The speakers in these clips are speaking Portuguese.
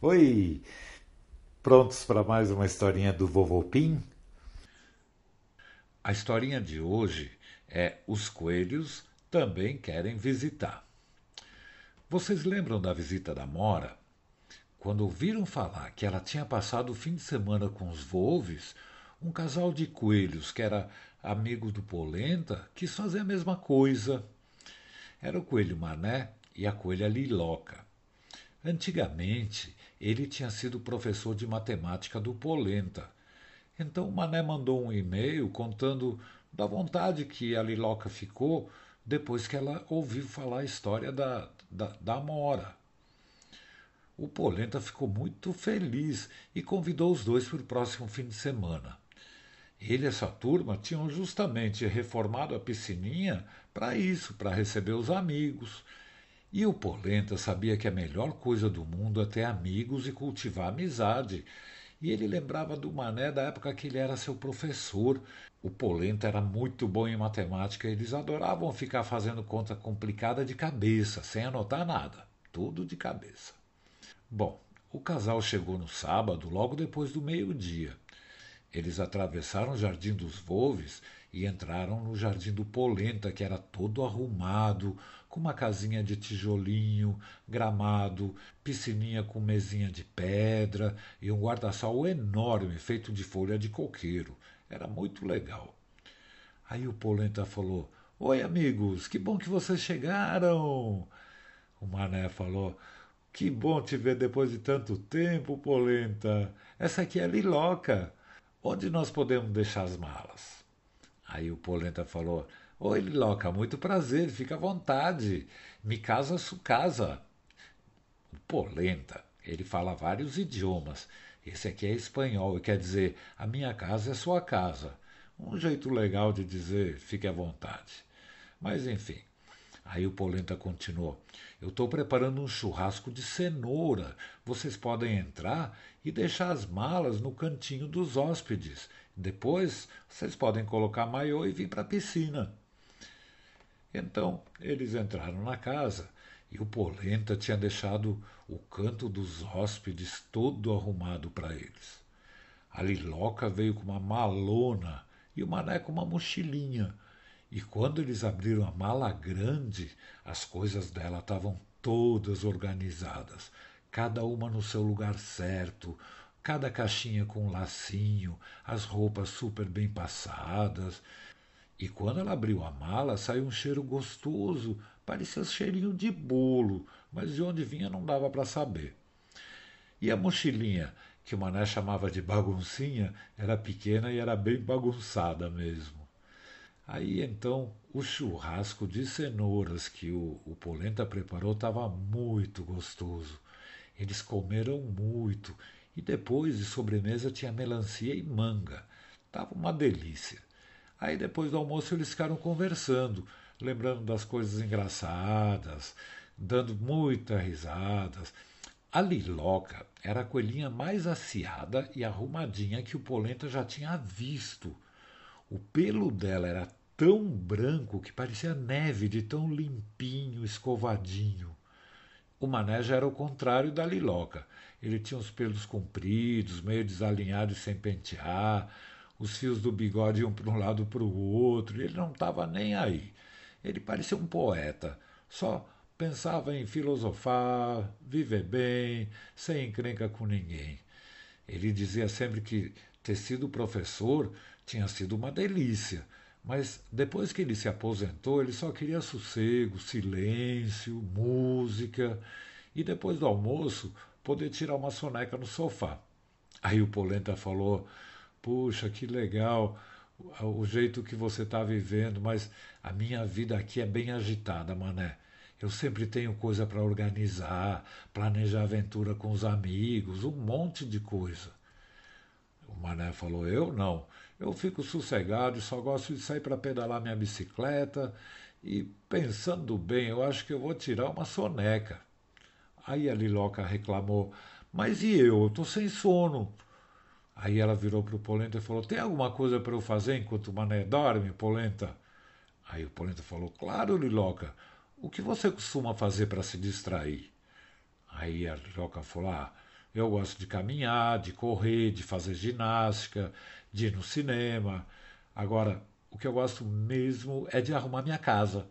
Oi! Prontos para mais uma historinha do Vovô Pim? A historinha de hoje é Os Coelhos Também Querem Visitar. Vocês lembram da visita da Mora? Quando ouviram falar que ela tinha passado o fim de semana com os Volves, um casal de coelhos que era amigo do Polenta quis fazer a mesma coisa. Era o coelho Mané e a coelha Liloca. Antigamente, ele tinha sido professor de matemática do Polenta. Então Mané mandou um e-mail contando da vontade que a Liloca ficou depois que ela ouviu falar a história da, da, da Amora. O Polenta ficou muito feliz e convidou os dois para o próximo fim de semana. Ele e essa turma tinham justamente reformado a piscininha para isso, para receber os amigos. E o Polenta sabia que a melhor coisa do mundo é ter amigos e cultivar amizade. E ele lembrava do Mané da época que ele era seu professor. O Polenta era muito bom em matemática, eles adoravam ficar fazendo conta complicada de cabeça, sem anotar nada, tudo de cabeça. Bom, o casal chegou no sábado, logo depois do meio-dia. Eles atravessaram o Jardim dos Volves e entraram no Jardim do Polenta, que era todo arrumado, com uma casinha de tijolinho, gramado, piscininha com mesinha de pedra e um guarda-sol enorme feito de folha de coqueiro. Era muito legal. Aí o Polenta falou: Oi, amigos, que bom que vocês chegaram. O Mané falou: Que bom te ver depois de tanto tempo, Polenta. Essa aqui é Liloca. Onde nós podemos deixar as malas? Aí o Polenta falou: Oi, Liloca, muito prazer, fica à vontade. Me casa su casa. Polenta, ele fala vários idiomas. Esse aqui é espanhol e quer dizer a minha casa é sua casa. Um jeito legal de dizer fique à vontade. Mas enfim. Aí o Polenta continuou: Eu estou preparando um churrasco de cenoura. Vocês podem entrar e deixar as malas no cantinho dos hóspedes. Depois vocês podem colocar maiô e vir para a piscina. Então eles entraram na casa e o Polenta tinha deixado o canto dos hóspedes todo arrumado para eles. A Liloca veio com uma malona e o Mané com uma mochilinha. E quando eles abriram a mala grande, as coisas dela estavam todas organizadas, cada uma no seu lugar certo, cada caixinha com um lacinho, as roupas super bem passadas. E quando ela abriu a mala, saiu um cheiro gostoso, parecia cheirinho de bolo, mas de onde vinha não dava para saber. E a mochilinha, que o Mané chamava de baguncinha, era pequena e era bem bagunçada mesmo. Aí então o churrasco de cenouras que o, o Polenta preparou estava muito gostoso. Eles comeram muito e depois de sobremesa tinha melancia e manga. Tava uma delícia. Aí depois do almoço eles ficaram conversando, lembrando das coisas engraçadas, dando muitas risadas. A Liloca era a coelhinha mais aciada e arrumadinha que o Polenta já tinha visto. O pelo dela era tão branco que parecia neve, de tão limpinho, escovadinho. O Mané já era o contrário da Liloca. Ele tinha os pelos compridos, meio desalinhados sem pentear, os fios do bigode iam para um lado para o outro, e ele não estava nem aí. Ele parecia um poeta, só pensava em filosofar, viver bem, sem encrenca com ninguém. Ele dizia sempre que ter sido professor tinha sido uma delícia, mas depois que ele se aposentou, ele só queria sossego, silêncio, música e depois do almoço poder tirar uma soneca no sofá. Aí o Polenta falou: Puxa, que legal o jeito que você está vivendo, mas a minha vida aqui é bem agitada, mané. Eu sempre tenho coisa para organizar, planejar aventura com os amigos, um monte de coisa. O mané falou: Eu não. Eu fico sossegado e só gosto de sair para pedalar minha bicicleta. E pensando bem, eu acho que eu vou tirar uma soneca. Aí a Liloca reclamou: Mas e eu? Eu tô sem sono. Aí ela virou para o Polenta e falou: Tem alguma coisa para eu fazer enquanto o mané dorme, Polenta? Aí o Polenta falou: Claro, Liloca. O que você costuma fazer para se distrair? Aí a Liloca falou: Ah, Eu gosto de caminhar, de correr, de fazer ginástica, de ir no cinema. Agora, o que eu gosto mesmo é de arrumar minha casa.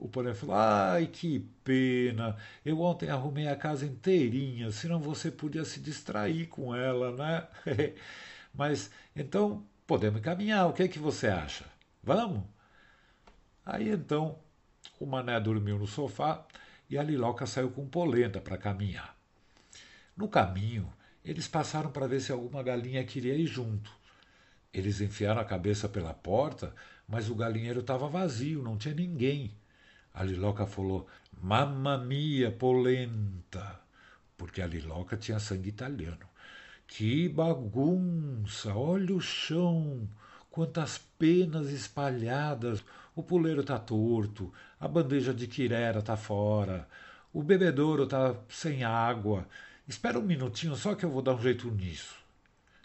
O Polenta falou: Ai, que pena. Eu ontem arrumei a casa inteirinha, senão você podia se distrair com ela, né? Mas então podemos caminhar. O que é que você acha? Vamos? Aí então o Mané dormiu no sofá e a Liloca saiu com polenta para caminhar. No caminho, eles passaram para ver se alguma galinha queria ir junto. Eles enfiaram a cabeça pela porta, mas o galinheiro estava vazio, não tinha ninguém. A Liloca falou: Mamma mia, polenta! Porque a Liloca tinha sangue italiano. Que bagunça! Olha o chão! Quantas penas espalhadas! O puleiro está torto, a bandeja de quirera está fora, o bebedouro está sem água. Espera um minutinho só que eu vou dar um jeito nisso.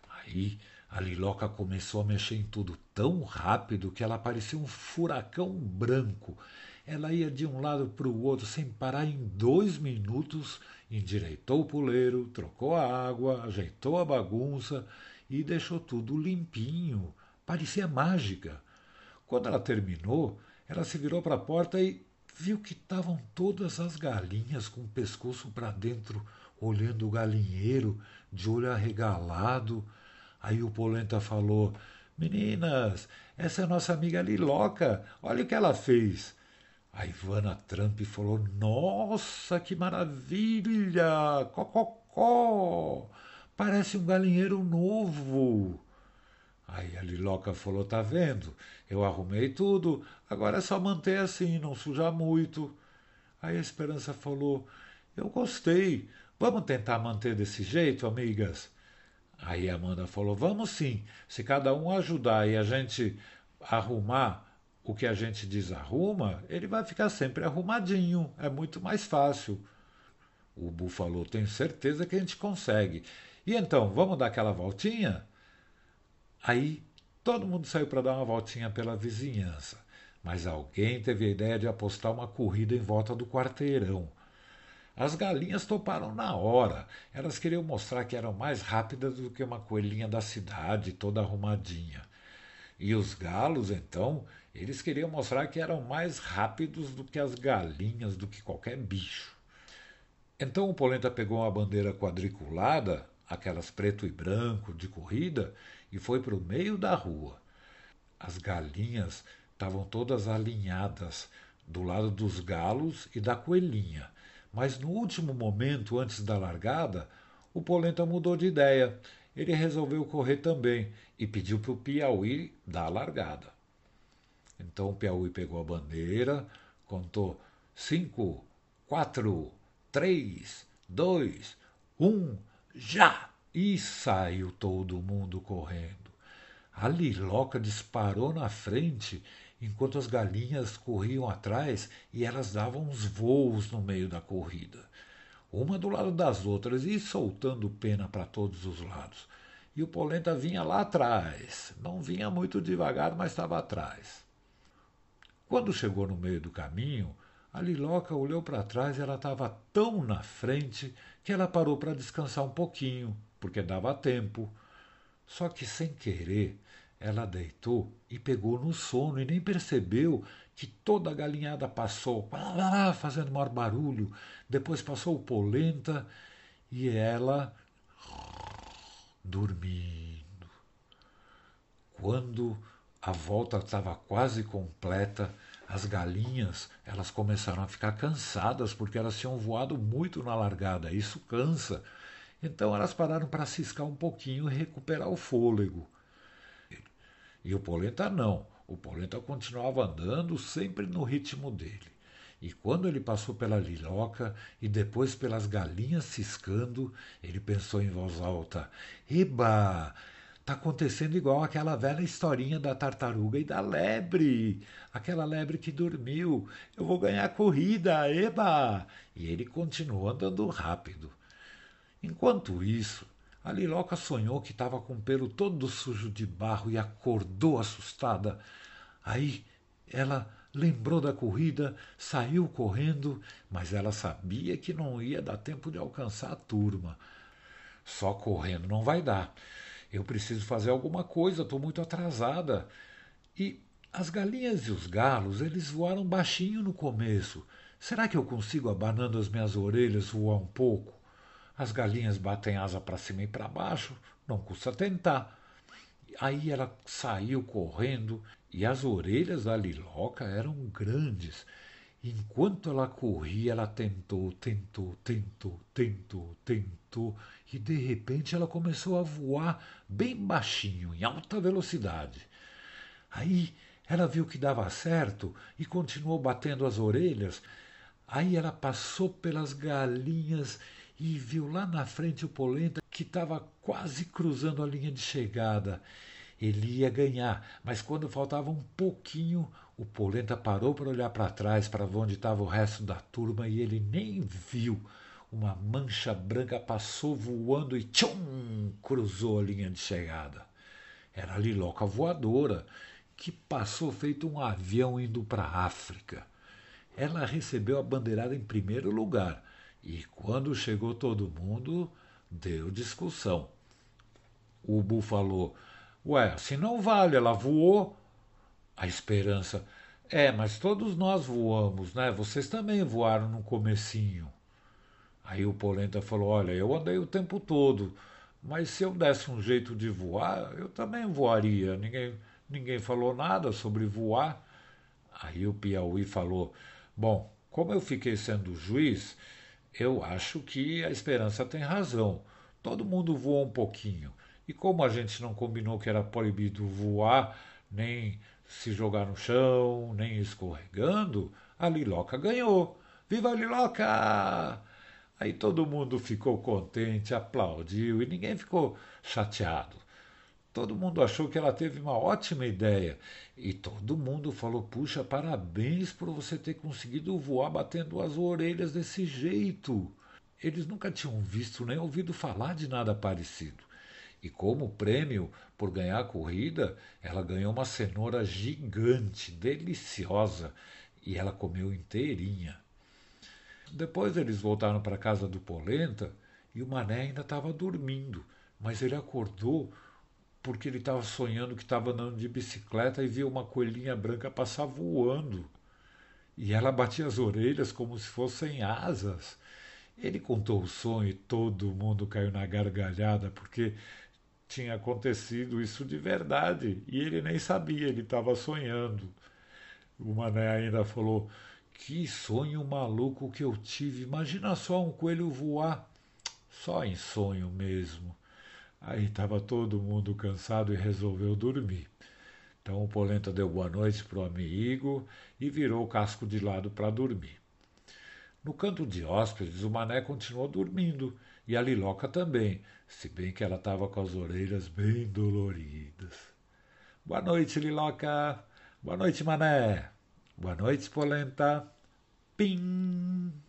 Aí a Liloca começou a mexer em tudo tão rápido que ela parecia um furacão branco. Ela ia de um lado para o outro sem parar em dois minutos, endireitou o puleiro, trocou a água, ajeitou a bagunça e deixou tudo limpinho. Parecia mágica. Quando ela terminou, ela se virou para a porta e viu que estavam todas as galinhas com o pescoço para dentro, olhando o galinheiro, de olho arregalado. Aí o Polenta falou: Meninas, essa é nossa amiga Liloca, olha o que ela fez. A Ivana Trump falou: Nossa, que maravilha! Cococó! Parece um galinheiro novo. Aí a Liloca falou: Tá vendo? Eu arrumei tudo, agora é só manter assim, não sujar muito. Aí a Esperança falou: Eu gostei, vamos tentar manter desse jeito, amigas? Aí a Amanda falou: Vamos sim, se cada um ajudar e a gente arrumar o que a gente desarruma, ele vai ficar sempre arrumadinho, é muito mais fácil. O Bu falou: Tenho certeza que a gente consegue. E então, vamos dar aquela voltinha? Aí todo mundo saiu para dar uma voltinha pela vizinhança, mas alguém teve a ideia de apostar uma corrida em volta do quarteirão. As galinhas toparam na hora. Elas queriam mostrar que eram mais rápidas do que uma coelhinha da cidade, toda arrumadinha. E os galos, então, eles queriam mostrar que eram mais rápidos do que as galinhas, do que qualquer bicho. Então o Polenta pegou uma bandeira quadriculada, aquelas preto e branco de corrida, e foi para o meio da rua. As galinhas estavam todas alinhadas do lado dos galos e da coelhinha. Mas no último momento, antes da largada, o Polenta mudou de ideia. Ele resolveu correr também e pediu para o Piauí dar a largada. Então o Piauí pegou a bandeira, contou cinco, quatro, três, dois, um, já! E saiu todo mundo correndo. A Liloca disparou na frente, enquanto as galinhas corriam atrás e elas davam uns voos no meio da corrida. Uma do lado das outras e soltando pena para todos os lados. E o Polenta vinha lá atrás. Não vinha muito devagar, mas estava atrás. Quando chegou no meio do caminho, a Liloca olhou para trás e ela estava tão na frente que ela parou para descansar um pouquinho porque dava tempo. Só que sem querer, ela deitou e pegou no sono e nem percebeu que toda a galinhada passou, fazendo maior barulho. Depois passou o polenta e ela dormindo. Quando a volta estava quase completa, as galinhas elas começaram a ficar cansadas porque elas tinham voado muito na largada. Isso cansa. Então elas pararam para ciscar um pouquinho e recuperar o fôlego. E o Polenta não. O Polenta continuava andando sempre no ritmo dele. E quando ele passou pela liloca e depois pelas galinhas ciscando, ele pensou em voz alta: Eba! Tá acontecendo igual aquela velha historinha da tartaruga e da lebre. Aquela lebre que dormiu. Eu vou ganhar a corrida, eba! E ele continuou andando rápido. Enquanto isso, a Liloca sonhou que estava com o pelo todo sujo de barro e acordou assustada. Aí ela lembrou da corrida, saiu correndo, mas ela sabia que não ia dar tempo de alcançar a turma. Só correndo não vai dar. Eu preciso fazer alguma coisa, estou muito atrasada. E as galinhas e os galos, eles voaram baixinho no começo. Será que eu consigo, abanando as minhas orelhas, voar um pouco? As galinhas batem asa para cima e para baixo, não custa tentar. Aí ela saiu correndo e as orelhas da Liloca eram grandes. Enquanto ela corria, ela tentou, tentou, tentou, tentou, tentou, e de repente ela começou a voar bem baixinho, em alta velocidade. Aí ela viu que dava certo e continuou batendo as orelhas. Aí ela passou pelas galinhas e viu lá na frente o Polenta que estava quase cruzando a linha de chegada. Ele ia ganhar, mas quando faltava um pouquinho, o Polenta parou para olhar para trás, para onde estava o resto da turma, e ele nem viu. Uma mancha branca passou voando e tchum, cruzou a linha de chegada. Era a Liloca voadora, que passou feito um avião indo para a África. Ela recebeu a bandeirada em primeiro lugar e quando chegou todo mundo, deu discussão. O Bu falou: Ué, se não vale, ela voou. A esperança. É, mas todos nós voamos, né? Vocês também voaram no comecinho. Aí o Polenta falou: Olha, eu andei o tempo todo, mas se eu desse um jeito de voar, eu também voaria. Ninguém, ninguém falou nada sobre voar. Aí o Piauí falou: Bom, como eu fiquei sendo juiz, eu acho que a esperança tem razão. Todo mundo voa um pouquinho. E como a gente não combinou que era proibido voar, nem se jogar no chão, nem escorregando, a Liloca ganhou. Viva a Liloca! Aí todo mundo ficou contente, aplaudiu e ninguém ficou chateado. Todo mundo achou que ela teve uma ótima ideia. E todo mundo falou: puxa, parabéns por você ter conseguido voar batendo as orelhas desse jeito. Eles nunca tinham visto nem ouvido falar de nada parecido. E como prêmio por ganhar a corrida, ela ganhou uma cenoura gigante, deliciosa, e ela comeu inteirinha. Depois eles voltaram para a casa do Polenta e o Mané ainda estava dormindo, mas ele acordou porque ele estava sonhando que estava andando de bicicleta e via uma coelhinha branca passar voando. E ela batia as orelhas como se fossem asas. Ele contou o sonho e todo mundo caiu na gargalhada, porque tinha acontecido isso de verdade e ele nem sabia, ele estava sonhando. O Mané ainda falou: Que sonho maluco que eu tive! Imagina só um coelho voar. Só em sonho mesmo. Aí estava todo mundo cansado e resolveu dormir. Então o Polenta deu boa noite para o amigo e virou o casco de lado para dormir. No canto de hóspedes, o Mané continuou dormindo e a Liloca também, se bem que ela estava com as orelhas bem doloridas. Boa noite, Liloca. Boa noite, Mané. Boa noite, Polenta. Pim!